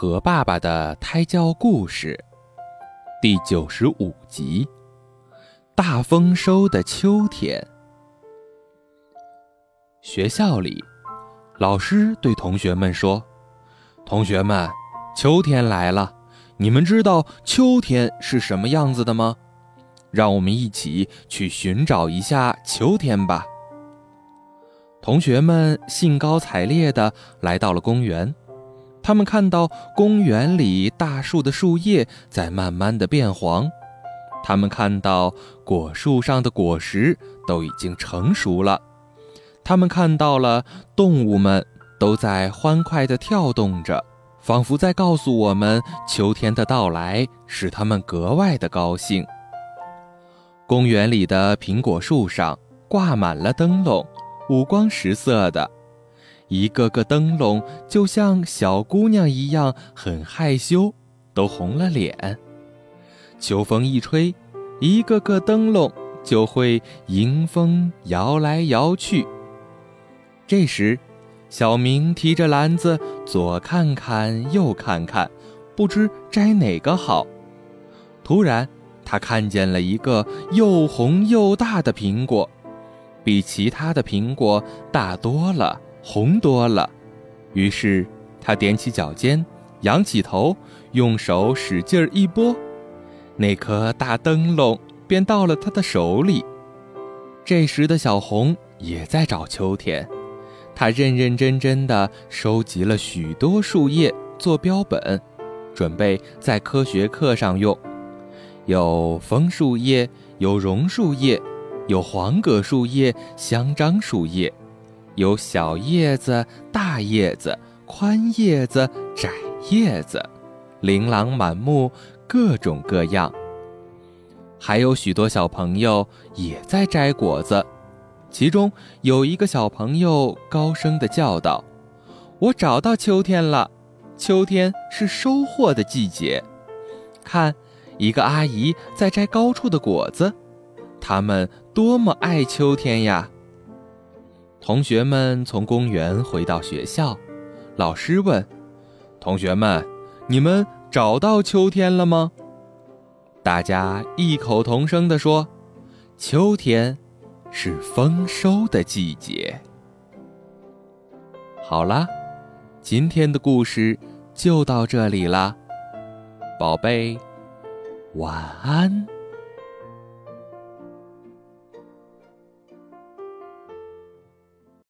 和爸爸的胎教故事第九十五集：大丰收的秋天。学校里，老师对同学们说：“同学们，秋天来了，你们知道秋天是什么样子的吗？让我们一起去寻找一下秋天吧。”同学们兴高采烈地来到了公园。他们看到公园里大树的树叶在慢慢的变黄，他们看到果树上的果实都已经成熟了，他们看到了动物们都在欢快的跳动着，仿佛在告诉我们秋天的到来使他们格外的高兴。公园里的苹果树上挂满了灯笼，五光十色的。一个个灯笼就像小姑娘一样，很害羞，都红了脸。秋风一吹，一个个灯笼就会迎风摇来摇去。这时，小明提着篮子，左看看，右看看，不知摘哪个好。突然，他看见了一个又红又大的苹果，比其他的苹果大多了。红多了，于是他踮起脚尖，仰起头，用手使劲儿一拨，那颗大灯笼便到了他的手里。这时的小红也在找秋天，他认认真真的收集了许多树叶做标本，准备在科学课上用。有枫树叶，有榕树叶，有黄葛树叶，香樟树叶。有小叶子、大叶子、宽叶子、窄叶子，琳琅满目，各种各样。还有许多小朋友也在摘果子，其中有一个小朋友高声地叫道：“我找到秋天了！秋天是收获的季节。看，一个阿姨在摘高处的果子，他们多么爱秋天呀！”同学们从公园回到学校，老师问：“同学们，你们找到秋天了吗？”大家异口同声地说：“秋天是丰收的季节。”好了，今天的故事就到这里啦，宝贝，晚安。